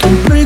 can bring